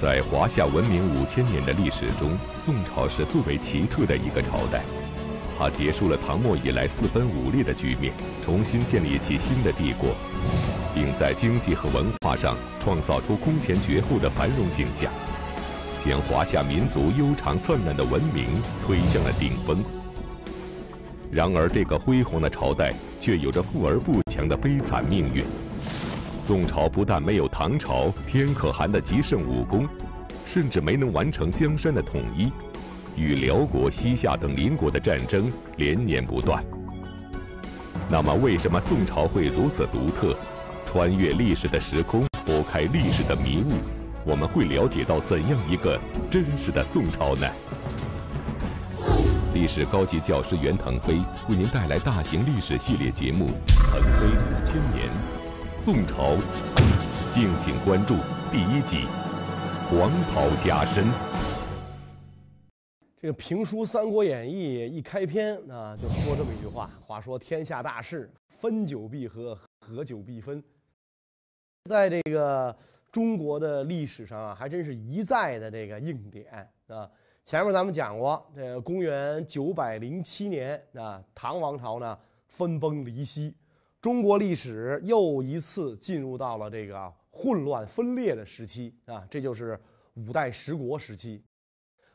在华夏文明五千年的历史中，宋朝是最为奇特的一个朝代。它结束了唐末以来四分五裂的局面，重新建立起新的帝国，并在经济和文化上创造出空前绝后的繁荣景象，将华夏民族悠长灿烂的文明推向了顶峰。然而，这个辉煌的朝代却有着富而不强的悲惨命运。宋朝不但没有唐朝天可汗的极盛武功，甚至没能完成江山的统一。与辽国、西夏等邻国的战争连年不断。那么，为什么宋朝会如此独特？穿越历史的时空，拨开历史的迷雾，我们会了解到怎样一个真实的宋朝呢？历史高级教师袁腾飞为您带来大型历史系列节目《腾飞五千年·宋朝》，敬请关注第一集《黄袍加身》。这个评书《三国演义》一开篇啊，就说这么一句话：“话说天下大事，分久必合，合久必分。”在这个中国的历史上啊，还真是一再的这个硬点啊。前面咱们讲过，这公元九百零七年啊，唐王朝呢分崩离析，中国历史又一次进入到了这个混乱分裂的时期啊，这就是五代十国时期。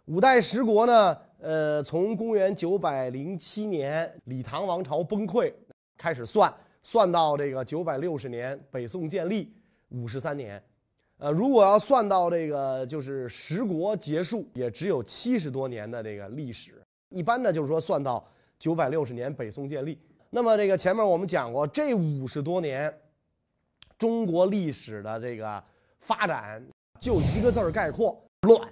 五代十国呢，呃，从公元九百零七年李唐王朝崩溃开始算，算到这个九百六十年北宋建立五十三年，呃，如果要算到这个就是十国结束，也只有七十多年的这个历史。一般呢，就是说算到九百六十年北宋建立。那么这个前面我们讲过，这五十多年中国历史的这个发展，就一个字儿概括：乱。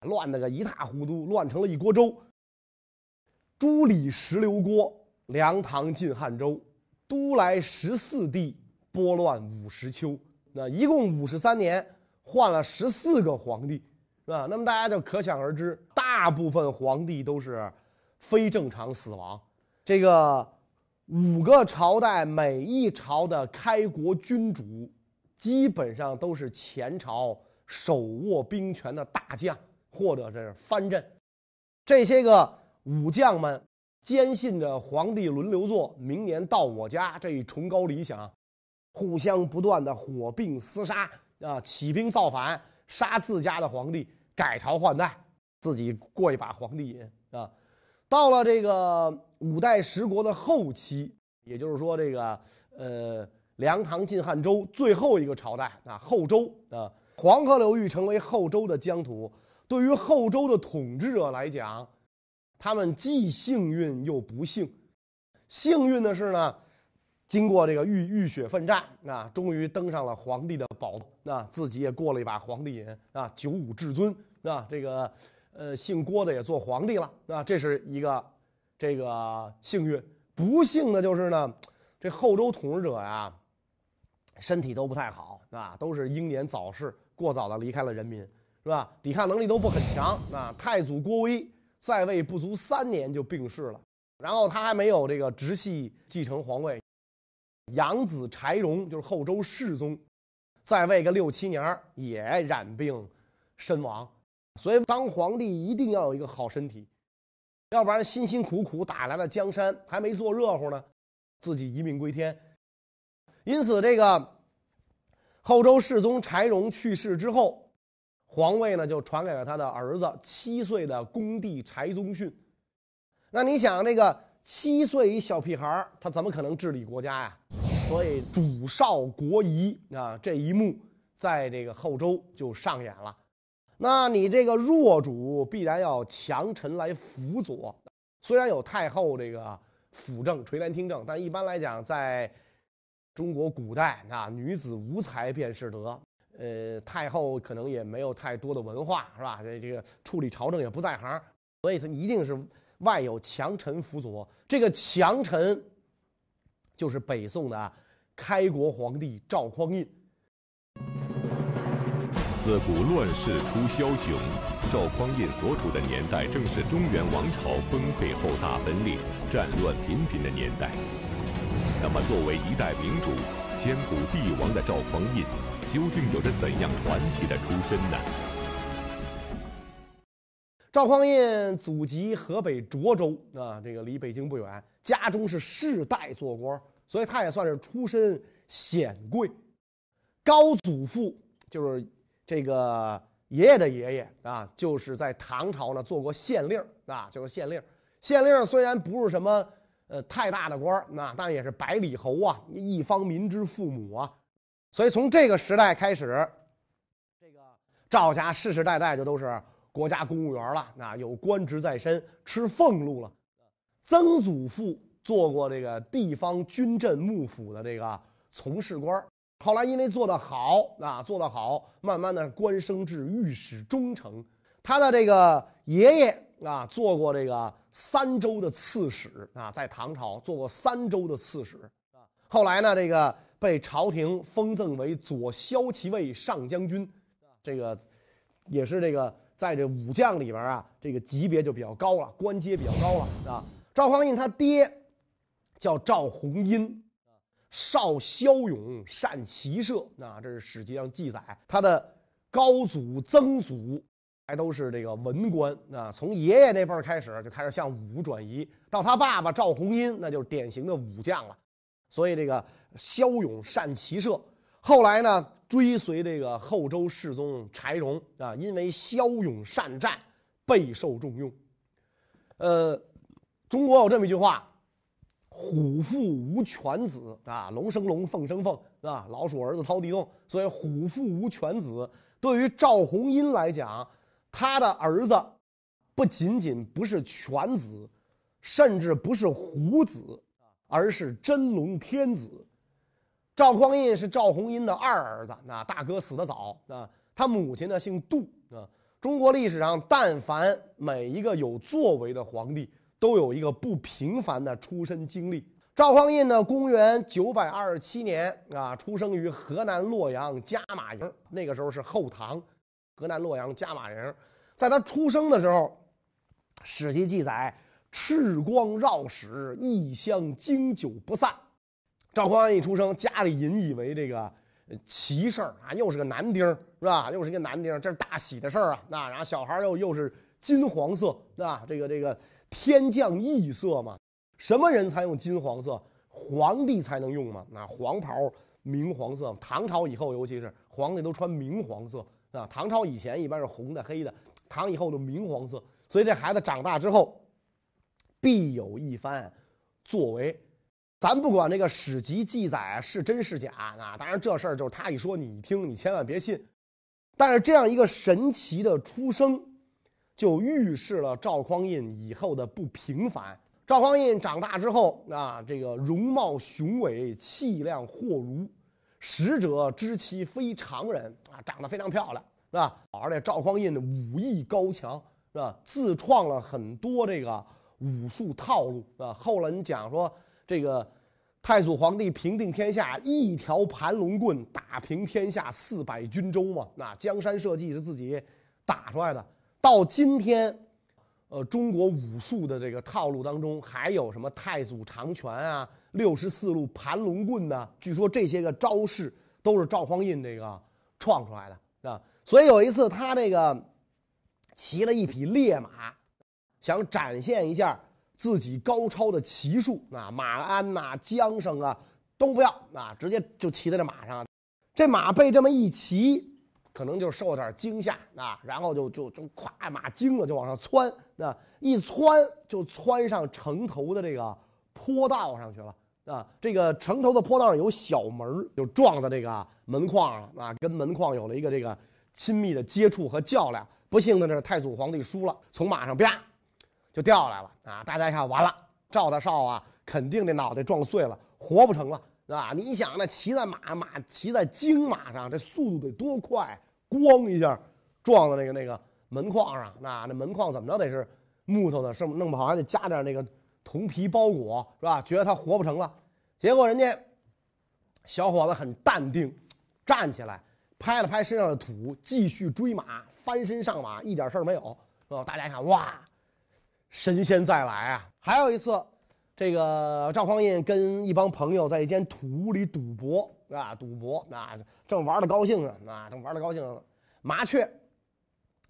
乱的个一塌糊涂，乱成了一锅粥。朱李十六国，梁唐晋汉周，都来十四帝，拨乱五十秋。那一共五十三年，换了十四个皇帝，是吧？那么大家就可想而知，大部分皇帝都是非正常死亡。这个五个朝代，每一朝的开国君主，基本上都是前朝手握兵权的大将。或者是藩镇，这些个武将们坚信着皇帝轮流坐，明年到我家这一崇高理想，互相不断的火并厮杀啊，起兵造反，杀自家的皇帝，改朝换代，自己过一把皇帝瘾啊。到了这个五代十国的后期，也就是说这个呃梁唐晋汉周最后一个朝代啊，后周啊，黄河流域成为后周的疆土。对于后周的统治者来讲，他们既幸运又不幸。幸运的是呢，经过这个浴浴血奋战啊，终于登上了皇帝的宝座啊，自己也过了一把皇帝瘾啊，九五至尊啊，这个呃姓郭的也做皇帝了啊，这是一个这个幸运。不幸的就是呢，这后周统治者呀，身体都不太好啊，都是英年早逝，过早的离开了人民。是吧？抵抗能力都不很强啊！太祖郭威在位不足三年就病逝了，然后他还没有这个直系继承皇位。养子柴荣就是后周世宗，在位个六七年也染病身亡。所以当皇帝一定要有一个好身体，要不然辛辛苦苦打来的江山还没坐热乎呢，自己一命归天。因此，这个后周世宗柴荣去世之后。皇位呢，就传给了他的儿子七岁的恭帝柴宗训。那你想，这个七岁一小屁孩他怎么可能治理国家呀？所以主少国疑啊，这一幕在这个后周就上演了。那你这个弱主必然要强臣来辅佐。虽然有太后这个辅政垂帘听政，但一般来讲，在中国古代啊，女子无才便是德。呃，太后可能也没有太多的文化，是吧？这这个处理朝政也不在行，所以他一定是外有强臣辅佐。这个强臣就是北宋的开国皇帝赵匡胤。自古乱世出枭雄，赵匡胤所处的年代正是中原王朝崩溃后大分裂、战乱频频的年代。那么，作为一代明主、千古帝王的赵匡胤，究竟有着怎样传奇的出身呢？赵匡胤祖籍河北涿州啊，这个离北京不远，家中是世代做官，所以他也算是出身显贵。高祖父就是这个爷爷的爷爷啊，就是在唐朝呢做过县令啊，就是县令。县令虽然不是什么。呃，太大的官儿，那但也是百里侯啊，一方民之父母啊，所以从这个时代开始，这个赵家世世代代就都是国家公务员了，那有官职在身，吃俸禄了。曾祖父做过这个地方军镇幕府的这个从事官后来因为做得好啊，做得好，慢慢的官升至御史中丞。他的这个爷爷啊，做过这个。三州的刺史啊，在唐朝做过三州的刺史啊。后来呢，这个被朝廷封赠为左骁骑卫上将军，这个也是这个在这武将里边啊，这个级别就比较高了，官阶比较高了啊。赵匡胤他爹叫赵弘殷，少骁勇，善骑射啊，这是史籍上记载。他的高祖、曾祖。还都是这个文官啊，从爷爷那辈儿开始就开始向武转移，到他爸爸赵弘殷，那就是典型的武将了。所以这个骁勇善骑射，后来呢追随这个后周世宗柴荣啊，因为骁勇善战备受重用。呃，中国有这么一句话：“虎父无犬子啊，龙生龙，凤生凤啊，老鼠儿子掏地洞。”所以虎父无犬子，对于赵红英来讲。他的儿子不仅仅不是犬子，甚至不是虎子，而是真龙天子。赵匡胤是赵红英的二儿子，那大哥死得早啊。他母亲呢姓杜啊。中国历史上，但凡每一个有作为的皇帝，都有一个不平凡的出身经历。赵匡胤呢，公元九百二十七年啊，出生于河南洛阳加马营，那个时候是后唐。河南洛阳加马营，在他出生的时候，史记记载赤光绕室，异香经久不散。赵匡胤一出生，家里引以为这个奇事儿啊，又是个男丁是吧？又是一个男丁，这是大喜的事儿啊。那然后小孩又又是金黄色啊，这个这个天降异色嘛？什么人才用金黄色？皇帝才能用吗？那黄袍明黄色，唐朝以后尤其是皇帝都穿明黄色。啊，唐朝以前一般是红的、黑的，唐以后就明黄色。所以这孩子长大之后，必有一番作为。咱不管这个史籍记载是真是假啊，当然这事儿就是他一说你一听，你千万别信。但是这样一个神奇的出生，就预示了赵匡胤以后的不平凡。赵匡胤长大之后啊，这个容貌雄伟，气量豁如。使者知其非常人啊，长得非常漂亮，是吧？而且赵匡胤的武艺高强，是吧？自创了很多这个武术套路，啊。后来你讲说，这个太祖皇帝平定天下，一条盘龙棍打平天下四百军州嘛。那江山社稷是自己打出来的。到今天，呃，中国武术的这个套路当中，还有什么太祖长拳啊？六十四路盘龙棍呢？据说这些个招式都是赵匡胤这个创出来的啊。所以有一次他这个骑了一匹烈马，想展现一下自己高超的骑术啊，马鞍呐、缰绳啊都不要啊，直接就骑在这马上。这马被这么一骑，可能就受了点惊吓啊，然后就就就咵马惊了，就往上窜啊，一窜就窜上城头的这个坡道上去了。啊，这个城头的坡道上有小门就撞在这个门框了啊，跟门框有了一个这个亲密的接触和较量。不幸的是，太祖皇帝输了，从马上啪就掉下来了啊！大家一看，完了，赵大少啊，肯定这脑袋撞碎了，活不成了，啊！你想，那骑在马马骑在京马上，这速度得多快？咣一下撞到那个那个门框上，那那门框怎么着得是木头的，是弄不好还得加点那个。铜皮包裹是吧？觉得他活不成了，结果人家小伙子很淡定，站起来拍了拍身上的土，继续追马，翻身上马，一点事儿没有。是吧？大家一看，哇，神仙再来啊！还有一次，这个赵匡胤跟一帮朋友在一间土屋里赌博啊，赌博啊，正玩的高兴呢，啊，正玩的高兴，麻雀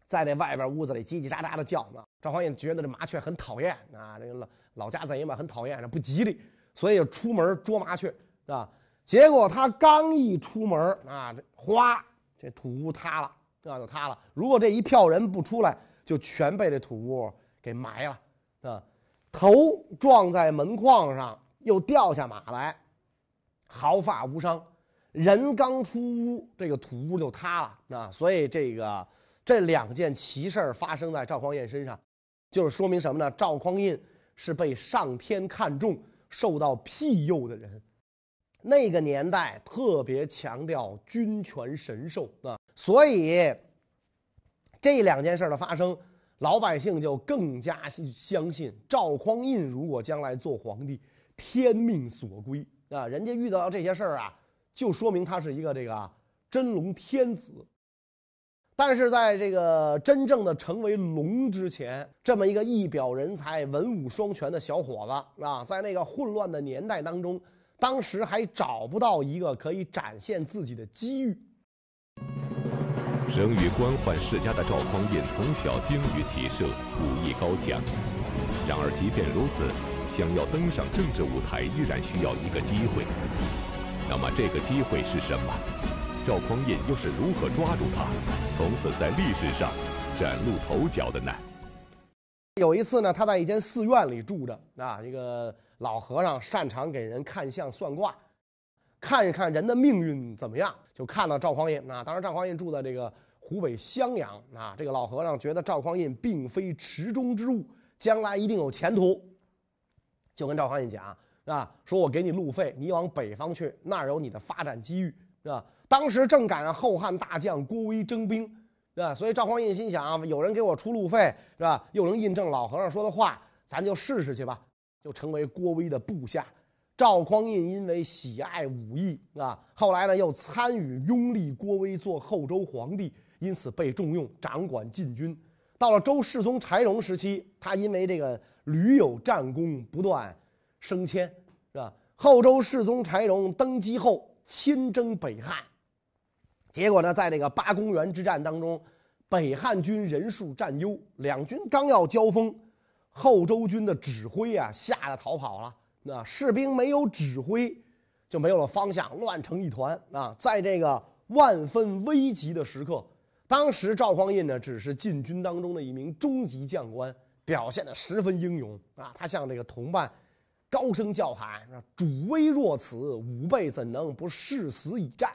在这外边屋子里叽叽喳喳的叫呢。赵匡胤觉得这麻雀很讨厌啊，这个老老家贼嘛，很讨厌，这不吉利，所以就出门捉麻雀啊。结果他刚一出门啊，这哗，这土屋塌了啊，就塌了。如果这一票人不出来，就全被这土屋给埋了啊。头撞在门框上，又掉下马来，毫发无伤。人刚出屋，这个土屋就塌了啊！所以这个这两件奇事发生在赵匡胤身上，就是说明什么呢？赵匡胤是被上天看重、受到庇佑的人。那个年代特别强调君权神授啊，所以这两件事的发生。老百姓就更加相信赵匡胤如果将来做皇帝，天命所归啊！人家遇到这些事儿啊，就说明他是一个这个真龙天子。但是在这个真正的成为龙之前，这么一个一表人才、文武双全的小伙子啊，在那个混乱的年代当中，当时还找不到一个可以展现自己的机遇。生于官宦世家的赵匡胤从小精于骑射，武艺高强。然而，即便如此，想要登上政治舞台，依然需要一个机会。那么，这个机会是什么？赵匡胤又是如何抓住它，从此在历史上崭露头角的呢？有一次呢，他在一间寺院里住着啊，一个老和尚擅长给人看相算卦。看一看人的命运怎么样，就看到赵匡胤啊。当时赵匡胤住在这个湖北襄阳啊。这个老和尚觉得赵匡胤并非池中之物，将来一定有前途，就跟赵匡胤讲啊，说我给你路费，你往北方去，那儿有你的发展机遇，是吧？当时正赶上后汉大将郭威征兵，是吧？所以赵匡胤心想，有人给我出路费，是吧？又能印证老和尚说的话，咱就试试去吧，就成为郭威的部下。赵匡胤因为喜爱武艺啊，后来呢又参与拥立郭威做后周皇帝，因此被重用，掌管禁军。到了周世宗柴荣时期，他因为这个屡有战功，不断升迁，是吧？后周世宗柴荣登基后，亲征北汉，结果呢，在这个八公园之战当中，北汉军人数占优，两军刚要交锋，后周军的指挥啊吓得逃跑了。那士兵没有指挥，就没有了方向，乱成一团啊！在这个万分危急的时刻，当时赵匡胤呢只是禁军当中的一名中级将官，表现的十分英勇啊！他向。这个同伴高声叫喊：“主威若此，吾辈怎能不誓死以战？”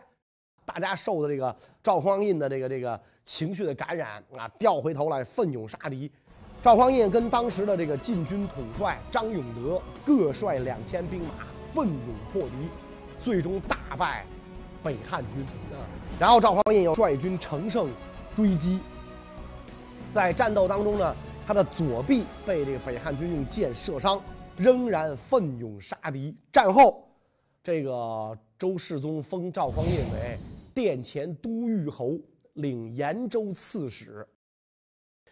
大家受的这个赵匡胤的这个这个情绪的感染啊，调回头来奋勇杀敌。赵匡胤跟当时的这个禁军统帅张永德各率两千兵马奋勇破敌，最终大败北汉军。然后赵匡胤又率军乘胜追击，在战斗当中呢，他的左臂被这个北汉军用箭射伤，仍然奋勇杀敌。战后，这个周世宗封赵匡胤为殿前都御侯，领延州刺史，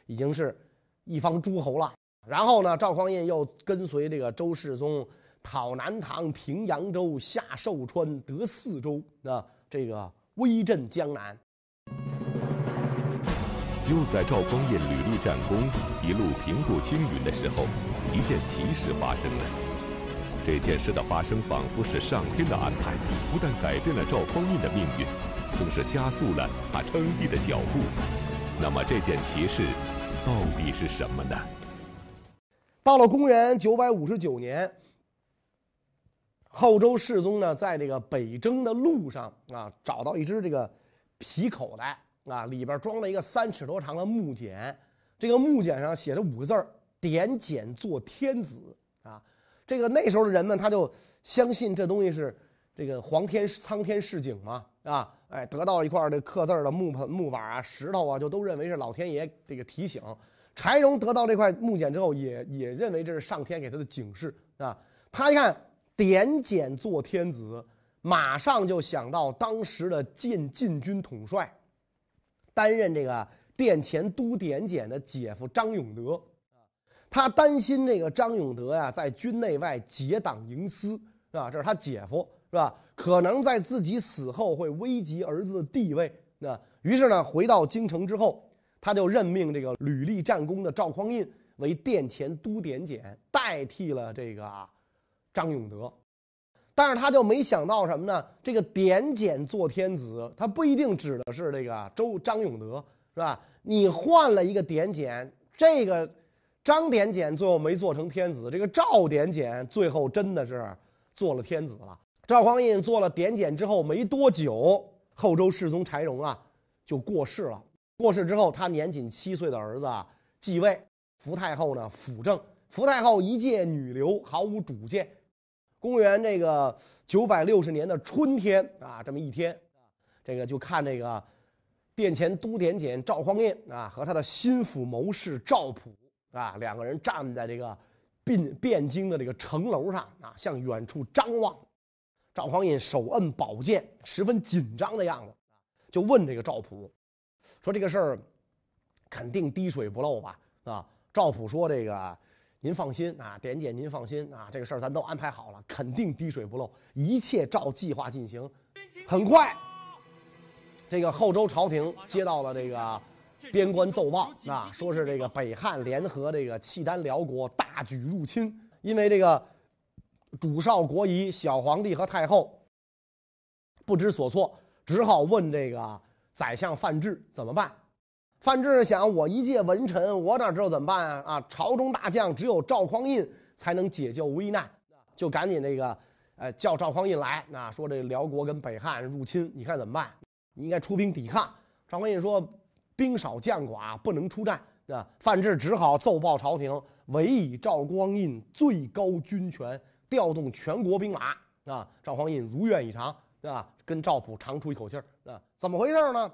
已经是。一方诸侯了，然后呢，赵匡胤又跟随这个周世宗讨南唐、平扬州、下寿川、得四州，啊，这个威震江南。就在赵匡胤屡立战功、一路平步青云的时候，一件奇事发生了。这件事的发生仿佛是上天的安排，不但改变了赵匡胤的命运，更是加速了他称帝的脚步。那么这件奇事？到底是什么呢？到了公元九百五十九年，后周世宗呢，在这个北征的路上啊，找到一只这个皮口袋啊，里边装了一个三尺多长的木简，这个木简上写着五个字儿：“点检做天子”啊。这个那时候的人们他就相信这东西是这个皇天苍天示警嘛啊。哎，得到一块这刻字的木盆、木板啊、石头啊，就都认为是老天爷这个提醒。柴荣得到这块木简之后，也也认为这是上天给他的警示啊。他一看点检做天子，马上就想到当时的禁禁军统帅，担任这个殿前都点检的姐夫张永德。他担心这个张永德呀，在军内外结党营私，是吧？这是他姐夫，是吧？可能在自己死后会危及儿子的地位，那于是呢，回到京城之后，他就任命这个屡立战功的赵匡胤为殿前都点检，代替了这个张永德。但是他就没想到什么呢？这个点检做天子，他不一定指的是这个周张永德，是吧？你换了一个点检，这个张点检最后没做成天子，这个赵点检最后真的是做了天子了。赵匡胤做了点检之后没多久，后周世宗柴荣啊就过世了。过世之后，他年仅七岁的儿子继位，福太后呢辅政。福太后一介女流，毫无主见。公元这个九百六十年的春天啊，这么一天，这个就看这个殿前都点检赵匡胤啊和他的心腹谋士赵普啊两个人站在这个汴汴京的这个城楼上啊，向远处张望。赵匡胤手摁宝剑，十分紧张的样子，就问这个赵普说：“这个事儿肯定滴水不漏吧？”啊，赵普说：“这个。”您放心啊，点检您放心啊，这个事儿咱都安排好了，肯定滴水不漏，一切照计划进行。很快，这个后周朝廷接到了这个边关奏报啊，说是这个北汉联合这个契丹辽国大举入侵，因为这个主少国疑小皇帝和太后不知所措，只好问这个宰相范质怎么办。范质想，我一介文臣，我哪知道怎么办啊？啊，朝中大将只有赵匡胤才能解救危难，就赶紧那个，呃，叫赵匡胤来，那说这辽国跟北汉入侵，你看怎么办？你应该出兵抵抗。赵匡胤说，兵少将寡，不能出战。啊，范质只好奏报朝廷，委以赵匡胤最高军权，调动全国兵马。啊，赵匡胤如愿以偿，啊，跟赵普长出一口气儿。啊，怎么回事呢？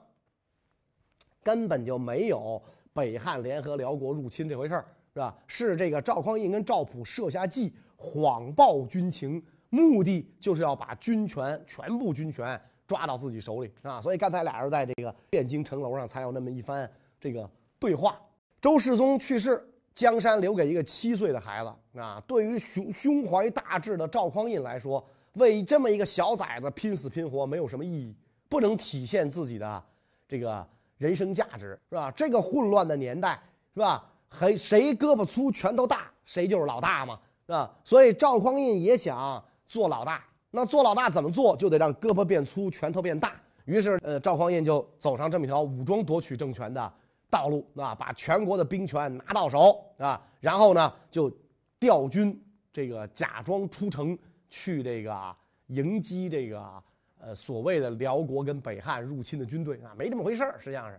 根本就没有北汉联合辽国入侵这回事儿，是吧？是这个赵匡胤跟赵普设下计，谎报军情，目的就是要把军权全部军权抓到自己手里啊！所以刚才俩人在这个汴京城楼上才有那么一番这个对话。周世宗去世，江山留给一个七岁的孩子啊！对于胸胸怀大志的赵匡胤来说，为这么一个小崽子拼死拼活没有什么意义，不能体现自己的这个。人生价值是吧？这个混乱的年代是吧？谁谁胳膊粗拳头大，谁就是老大嘛，是吧？所以赵匡胤也想做老大。那做老大怎么做？就得让胳膊变粗，拳头变大。于是，呃，赵匡胤就走上这么一条武装夺取政权的道路啊，把全国的兵权拿到手啊，然后呢，就调军这个假装出城去这个迎击这个。呃，所谓的辽国跟北汉入侵的军队啊，没这么回事，实际上是。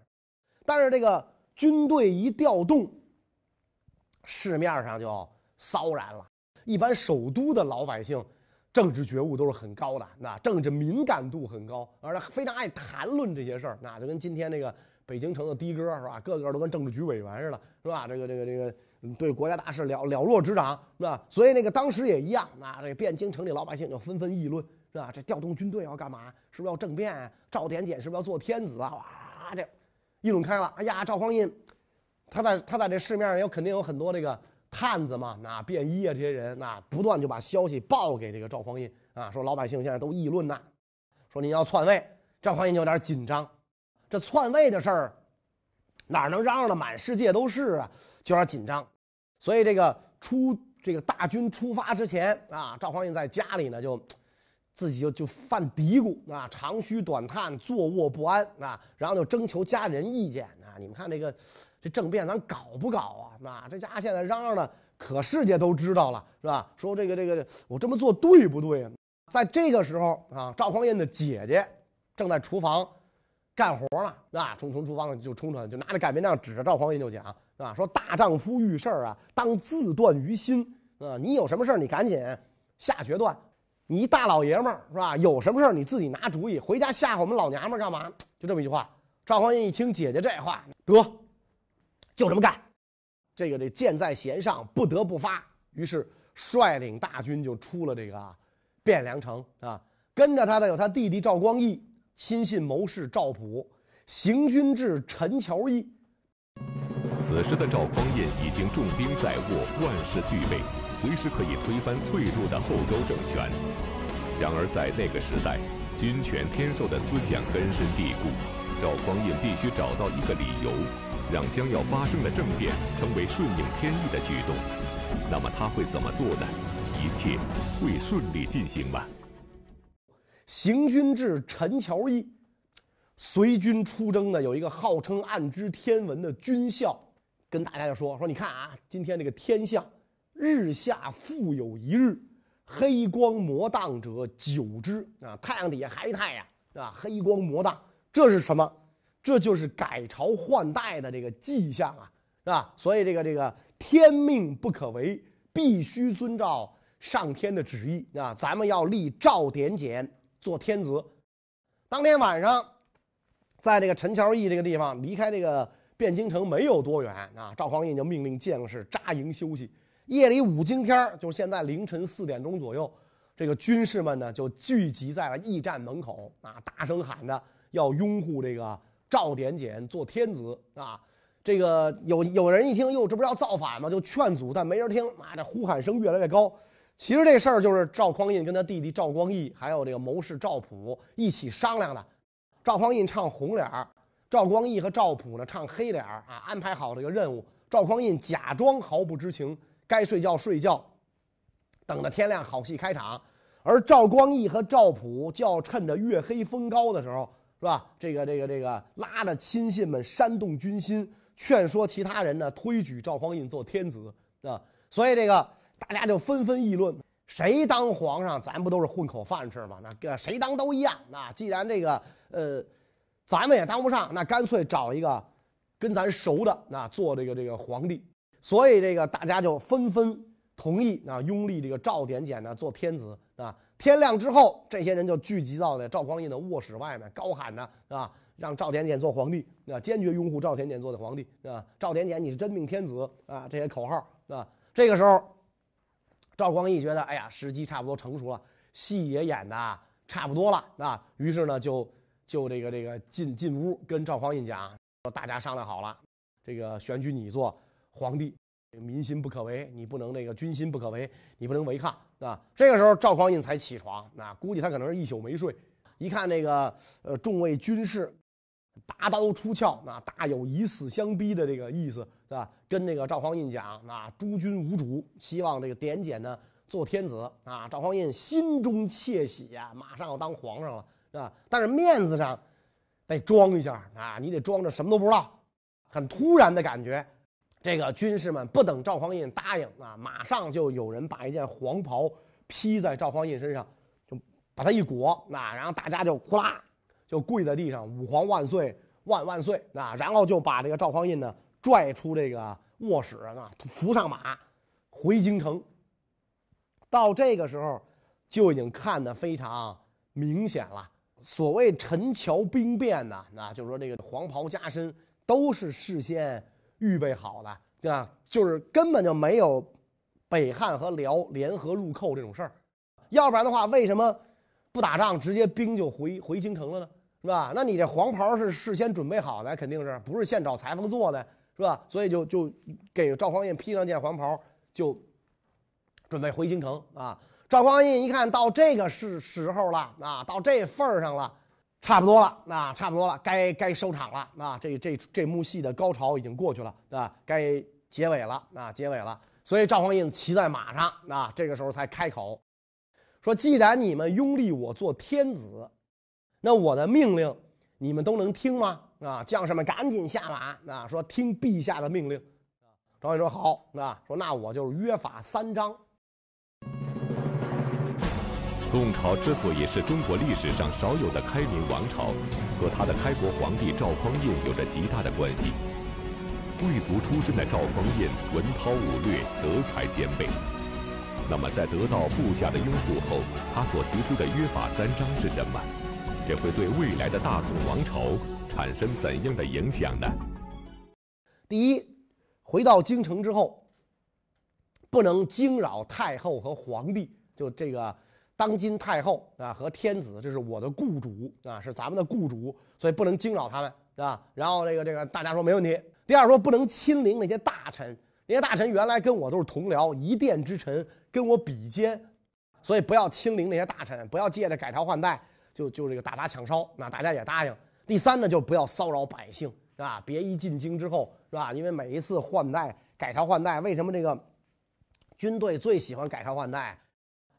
但是这个军队一调动，市面上就骚然了。一般首都的老百姓，政治觉悟都是很高的，那政治敏感度很高，而且非常爱谈论这些事儿。那就跟今天那个北京城的的哥是吧？个个都跟政治局委员似的，是吧？这个这个这个对国家大事了了若指掌，是吧？所以那个当时也一样，那这汴京城里老百姓就纷纷议论。是吧？这调动军队要干嘛？是不是要政变？赵点检是不是要做天子啊？哇，这议论开了。哎呀，赵匡胤，他在他在这市面上有肯定有很多这个探子嘛，那便衣啊这些人，那不断就把消息报给这个赵匡胤啊，说老百姓现在都议论呐，说您要篡位。赵匡胤就有点紧张，这篡位的事儿哪能嚷嚷的满世界都是啊？就有点紧张。所以这个出这个大军出发之前啊，赵匡胤在家里呢就。自己就就犯嘀咕啊，长吁短叹，坐卧不安啊，然后就征求家人意见啊。你们看这个，这政变咱搞不搞啊？那这家现在嚷嚷的，可世界都知道了，是吧？说这个这个，我这么做对不对啊？在这个时候啊，赵匡胤的姐姐正在厨房干活呢，啊，冲从厨房就冲出来，就拿着擀面杖指着赵匡胤就讲，啊，说大丈夫遇事啊，当自断于心啊，你有什么事你赶紧下决断。你一大老爷们儿是吧？有什么事你自己拿主意，回家吓唬我们老娘们干嘛？就这么一句话。赵匡胤一听姐姐这话，得，就这么干。这个这箭在弦上，不得不发。于是率领大军就出了这个汴梁城啊。跟着他的有他弟弟赵光义、亲信谋士赵普、行军至陈桥驿。此时的赵匡胤已经重兵在握，万事俱备，随时可以推翻脆弱的后周政权。然而在那个时代，君权天授的思想根深蒂固，赵匡胤必须找到一个理由，让将要发生的政变成为顺应天意的举动。那么他会怎么做呢？一切会顺利进行吗？行军至陈桥驿，随军出征的有一个号称暗知天文的军校，跟大家就说说，你看啊，今天这个天象，日下复有一日，黑光魔荡者久之啊，太阳底下还太阳啊，黑光魔荡，这是什么？这就是改朝换代的这个迹象啊，是吧？所以这个这个天命不可违，必须遵照上天的旨意啊，咱们要立赵典简。做天子，当天晚上，在这个陈桥驿这个地方，离开这个汴京城没有多远啊。赵匡胤就命令将士扎营休息。夜里五更天就是现在凌晨四点钟左右，这个军士们呢就聚集在了驿站门口啊，大声喊着要拥护这个赵典简做天子啊。这个有有人一听，哟，这不是要造反吗？就劝阻，但没人听啊。这呼喊声越来越高。其实这事儿就是赵匡胤跟他弟弟赵光义，还有这个谋士赵普一起商量的。赵匡胤唱红脸儿，赵光义和赵普呢唱黑脸儿啊，安排好这个任务。赵匡胤假装毫不知情，该睡觉睡觉，等着天亮好戏开场。而赵光义和赵普就要趁着月黑风高的时候，是吧？这个这个这个拉着亲信们煽动军心，劝说其他人呢推举赵匡胤做天子啊。所以这个。大家就纷纷议论，谁当皇上，咱不都是混口饭吃吗？那个谁当都一样。那既然这个呃，咱们也当不上，那干脆找一个跟咱熟的，那做这个这个皇帝。所以这个大家就纷纷同意啊，拥立这个赵典简呢做天子啊。天亮之后，这些人就聚集到了赵匡胤的卧室外面，高喊着啊，让赵典简做皇帝啊，坚决拥护赵典简做的皇帝啊。赵典简，你是真命天子啊！这些口号啊，这个时候。赵光义觉得，哎呀，时机差不多成熟了，戏也演的差不多了啊，于是呢，就就这个这个进进屋跟赵匡胤讲，说大家商量好了，这个选举你做皇帝，民心不可违，你不能那个军心不可违，你不能违抗啊。这个时候赵匡胤才起床，那估计他可能是一宿没睡，一看那个呃众位军士。拔刀出鞘，那大有以死相逼的这个意思，是吧？跟那个赵匡胤讲，那诸君无主，希望这个点检呢做天子啊。赵匡胤心中窃喜呀，马上要当皇上了，是吧？但是面子上得装一下啊，你得装着什么都不知道，很突然的感觉。这个军士们不等赵匡胤答应啊，马上就有人把一件黄袍披在赵匡胤身上，就把他一裹，那然后大家就呼啦。就跪在地上，吾皇万岁，万万岁啊！然后就把这个赵匡胤呢拽出这个卧室啊，扶上马，回京城。到这个时候，就已经看得非常明显了。所谓陈桥兵变呢，那就是说这个黄袍加身都是事先预备好的，对吧？就是根本就没有北汉和辽联合入寇这种事儿。要不然的话，为什么不打仗，直接兵就回回京城了呢？是吧？那你这黄袍是事先准备好的，肯定是不是现找裁缝做的，是吧？所以就就给赵匡胤披上件黄袍，就准备回京城啊。赵匡胤一看到这个是时候了啊，到这份儿上了，差不多了啊，差不多了，该该收场了啊。这这这幕戏的高潮已经过去了啊，该结尾了啊，结尾了。所以赵匡胤骑在马上啊，这个时候才开口说：“既然你们拥立我做天子。”那我的命令，你们都能听吗？啊，将士们赶紧下马啊，说听陛下的命令。赵匡胤说好啊，说那我就约法三章。宋朝之所以是中国历史上少有的开明王朝，和他的开国皇帝赵匡胤有着极大的关系。贵族出身的赵匡胤文韬武略，德才兼备。那么在得到部下的拥护后，他所提出的约法三章是什么？这会对未来的大宋王朝产生怎样的影响呢？第一，回到京城之后，不能惊扰太后和皇帝。就这个当今太后啊和天子，这是我的雇主啊，是咱们的雇主，所以不能惊扰他们是吧。然后这个这个大家说没问题。第二说不能亲临那些大臣，那些大臣原来跟我都是同僚，一殿之臣，跟我比肩，所以不要亲临那些大臣，不要借着改朝换代就就这个打砸抢烧，那大家也答应。第三呢，就不要骚扰百姓，是吧？别一进京之后，是吧？因为每一次换代、改朝换代，为什么这个军队最喜欢改朝换代？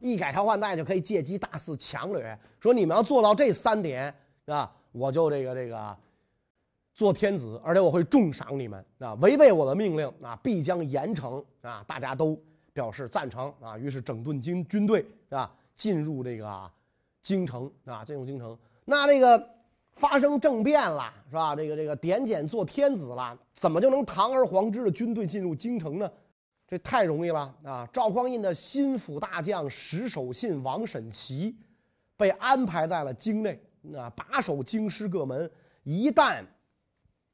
一改朝换代就可以借机大肆强掠。说你们要做到这三点，是吧？我就这个这个。做天子，而且我会重赏你们啊！违背我的命令啊，必将严惩啊！大家都表示赞成啊，于是整顿军军队啊，进入这个京城啊，进入京城。那这个发生政变了，是吧？这个这个点检做天子了，怎么就能堂而皇之的军队进入京城呢？这太容易了啊！赵匡胤的心腹大将石守信王审琦被安排在了京内啊，把守京师各门，一旦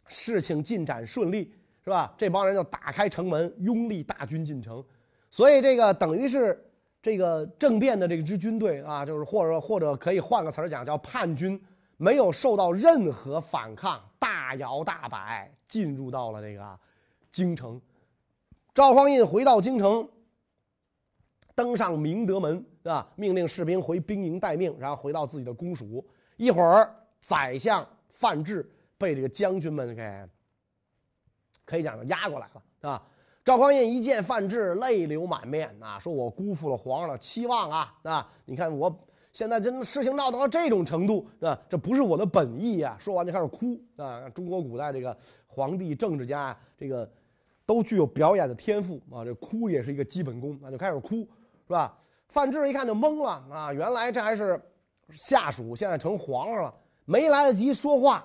事情进展顺利，是吧？这帮人就打开城门，拥立大军进城。所以这个等于是这个政变的这支军队啊，就是或者或者可以换个词儿讲，叫叛军，没有受到任何反抗，大摇大摆进入到了这个京城。赵匡胤回到京城，登上明德门，是吧？命令士兵回兵营待命，然后回到自己的公署。一会儿，宰相范质。被这个将军们给，可以讲压过来了，啊！赵匡胤一见范质，泪流满面啊，说我辜负了皇上的期望啊，啊！你看我现在真的事情闹到了这种程度，啊，这不是我的本意呀！说完就开始哭啊！中国古代这个皇帝、政治家，这个都具有表演的天赋啊，这哭也是一个基本功，那就开始哭，是吧？范志一看就懵了啊，原来这还是下属，现在成皇上了，没来得及说话。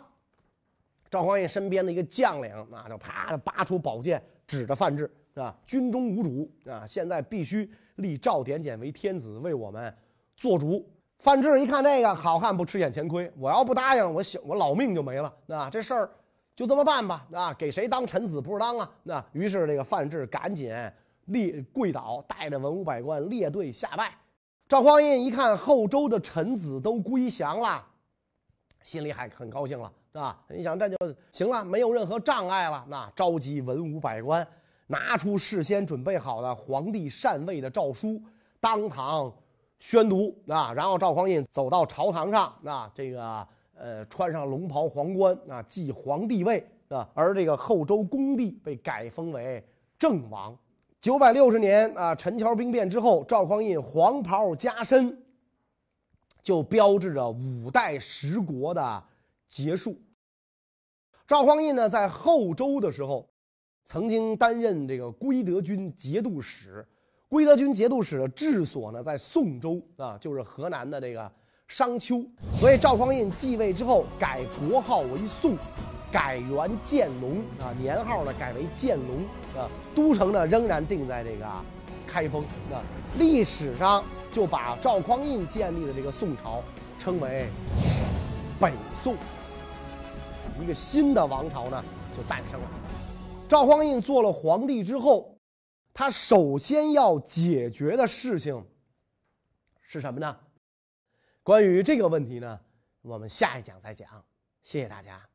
赵匡胤身边的一个将领啊，就啪拔出宝剑，指着范志啊？军中无主啊，现在必须立赵典检为天子，为我们做主。范志一看这个，好汉不吃眼前亏，我要不答应，我小我老命就没了。那这事儿就这么办吧。啊，给谁当臣子不是当啊？那于是这个范质赶紧列跪倒，带着文武百官列队下拜。赵匡胤一看后周的臣子都归降了，心里还很高兴了。是吧？你想这就行了，没有任何障碍了。那召集文武百官，拿出事先准备好的皇帝禅位的诏书，当堂宣读啊。然后赵匡胤走到朝堂上，啊，这个呃穿上龙袍皇冠啊，继皇帝位啊。而这个后周恭帝被改封为郑王。九百六十年啊，陈桥兵变之后，赵匡胤黄袍加身，就标志着五代十国的。结束。赵匡胤呢，在后周的时候，曾经担任这个归德军节度使。归德军节度使的治所呢，在宋州啊，就是河南的这个商丘。所以赵匡胤继位之后，改国号为宋，改元建隆啊，年号呢改为建隆啊。都城呢仍然定在这个开封啊。历史上就把赵匡胤建立的这个宋朝称为北宋。一个新的王朝呢就诞生了。赵匡胤做了皇帝之后，他首先要解决的事情是什么呢？关于这个问题呢，我们下一讲再讲。谢谢大家。